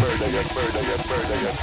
bird, I got bird, I got bird, I got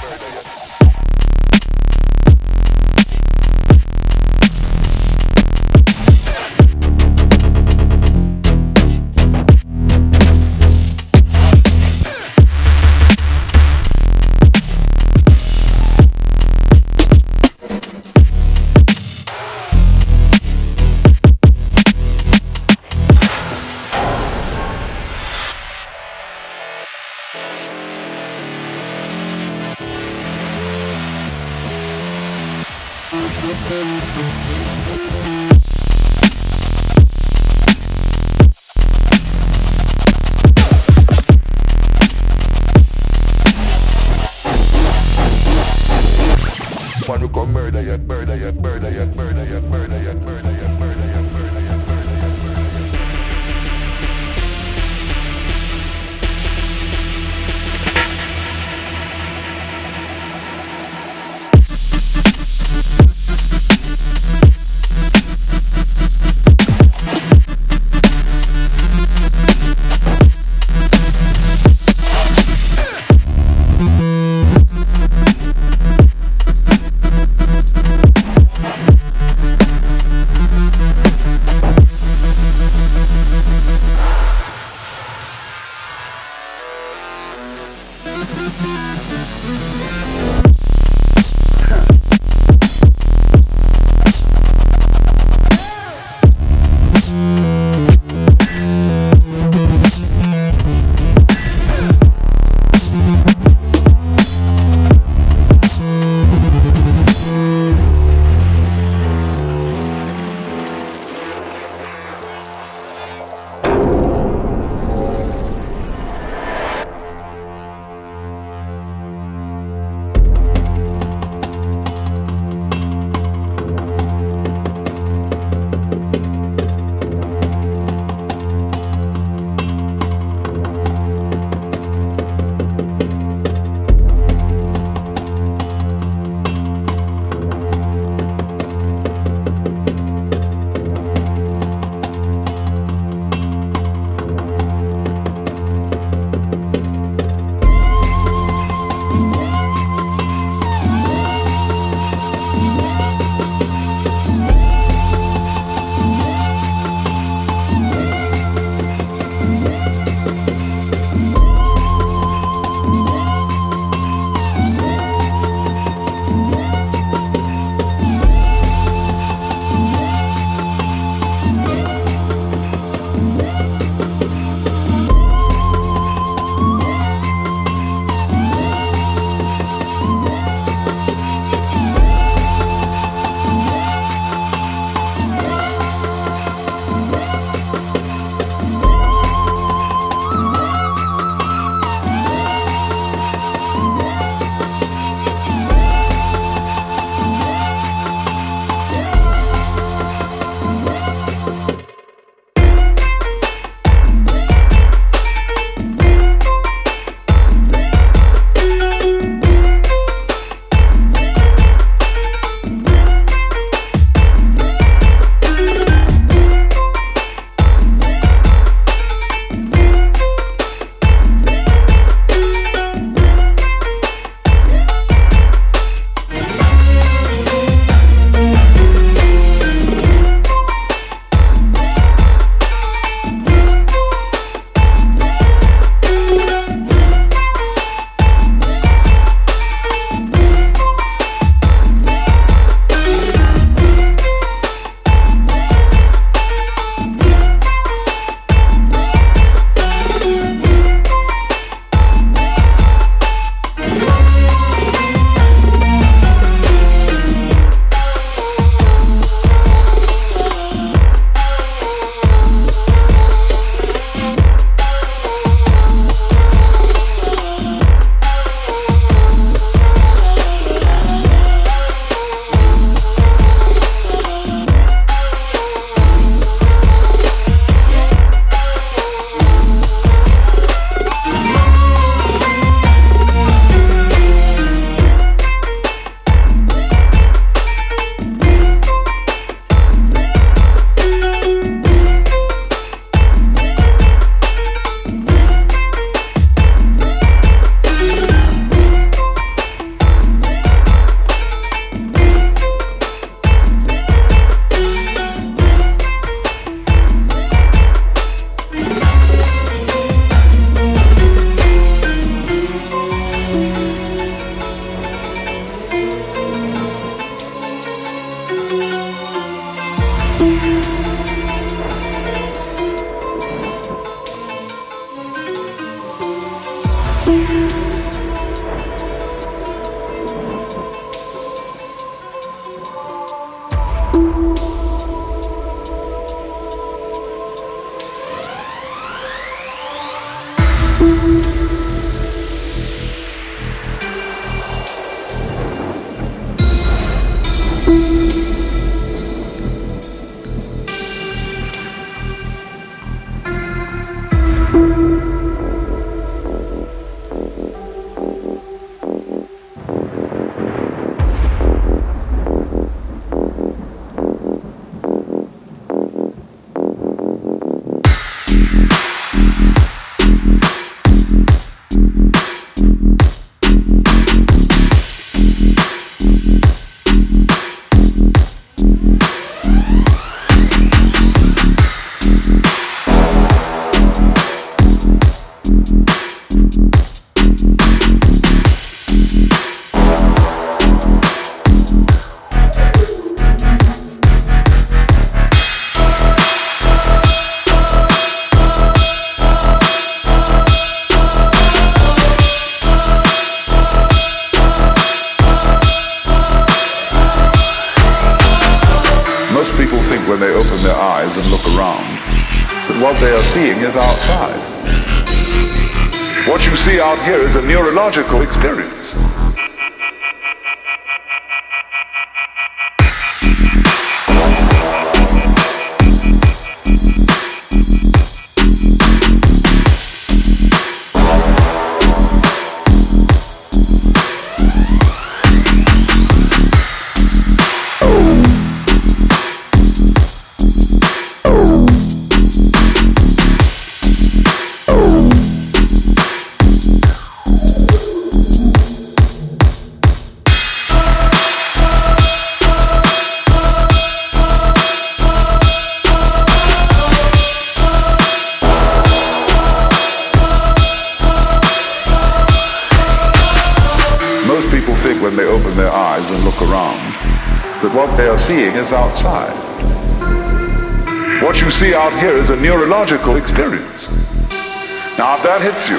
seeing is outside. What you see out here is a neurological experience. open their eyes and look around, that what they are seeing is outside. What you see out here is a neurological experience. Now, if that hits you,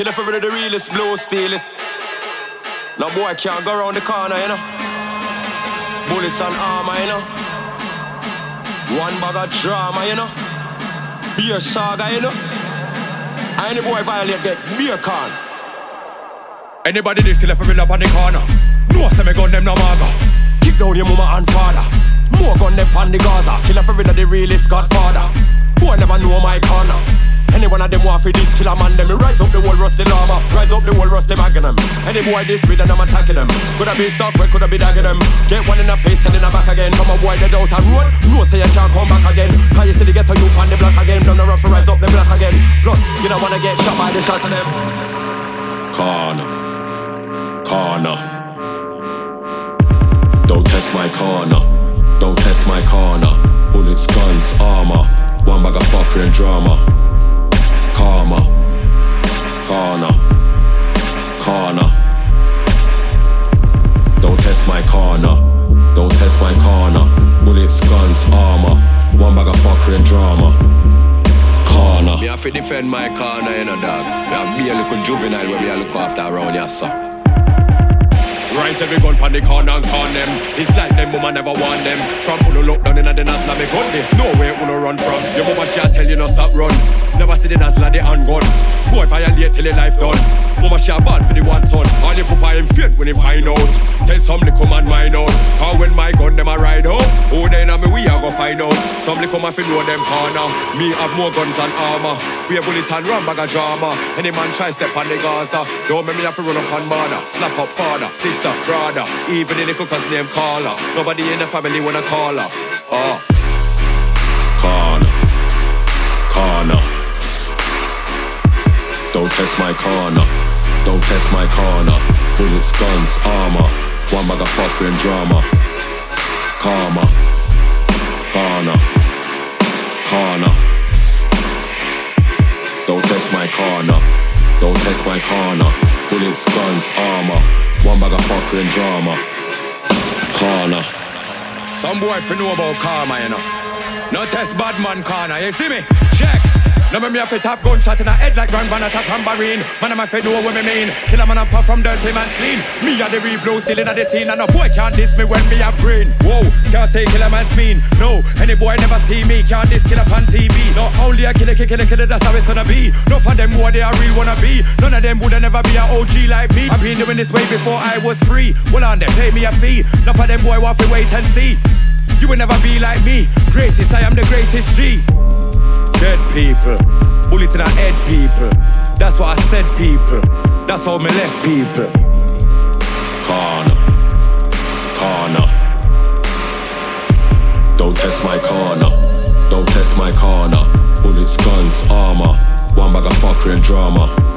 Killer for rid of the realest, blue steel it. No boy can't go around the corner, you know. Bullets and armor, you know. One bag of drama, you know. Beer saga, you know. Any boy violate get beer can. Anybody this killer for real up on the corner. No, say me gun them no maga. Kick down your mama and father. More gun them pan the Gaza. Killer for real the realest godfather. Boy never know my corner. Any one of them want for this killer man, them me rise up the whole rusty llama, rise up the whole rusty magnum. Any boy this with and I'm attacking them. Coulda been stuck, where coulda been dagging them. Get one in the face, ten in the back again. From a boy dead out a road, no say you can't come back again. Cause you see they get to you on the block again. Them the rough rise up the block again. Plus, you don't wanna get shot by the shot of them. Corner. Corner. Don't test my corner. Don't test my corner. Bullets, guns, armor. One bag of fuckery and drama. Karma. Corner. Corner. Don't test my corner. Don't test my corner. Bullets, guns, armor. One bag of fuckery and drama. Corner. Me have to defend my corner, you know, dog. Me have be a little juvenile where we are look after around here, so. Rise every gun pan the corner and con them. It's like them woman never want them. From uno look down in the Nazla me gun this. Nowhere uno run from. Your mama shall tell you no stop run. Never see the Nazla the handgun. Boy violate till the life done. Mama shall bad for the one son. All the papa him faint when he find out. Tell some little man mine out. How when my gun them a ride out. Oh then a me we a go find out. Some little man fi know them corner. Me have more guns and armor. We a bullet and run bag of drama. Any man try step on the Gaza. Don't make me have to run up on mother. Slap up father, sister, brother. Even the cousin name caller. Nobody in the family wanna call her. Oh. Corner. Corner. Don't test my corner. Don't test my corner. Bullets, guns, armor. One bag of fuckery and drama. Karma. Corner. Corner. Don't test my corner. Don't test my corner. Bullets, guns, armor. One bag of fuckery and drama. Corner. Some boy fi know about karma, you know. No test bad man you see me? Check. Now me have a top gunshot in the head like Grand Ban attack tambourine. Man, I'm a fed know what me mean. Kill a man, I'm far from dirty man's clean. Me a the real blue still in the scene, and no boy can't diss me when me have green. Whoa, can't say kill a man's mean. No, any boy never see me can't diss kill up on TV. No, only a killer, killer, killer, that's how it's gonna be. No for them what they are real wanna be. None of them woulda never be a OG like me. I've been doing this way before I was free. Well on them, pay me a fee. None for them boy want to wait and see. You will never be like me. Greatest, I am the greatest G. Dead people, bullet in the head people. That's what I said, people. That's how me left people. Corner. Corner. Don't test my corner. Don't test my corner. Bullets, guns, armor. One bag of fuckery and drama.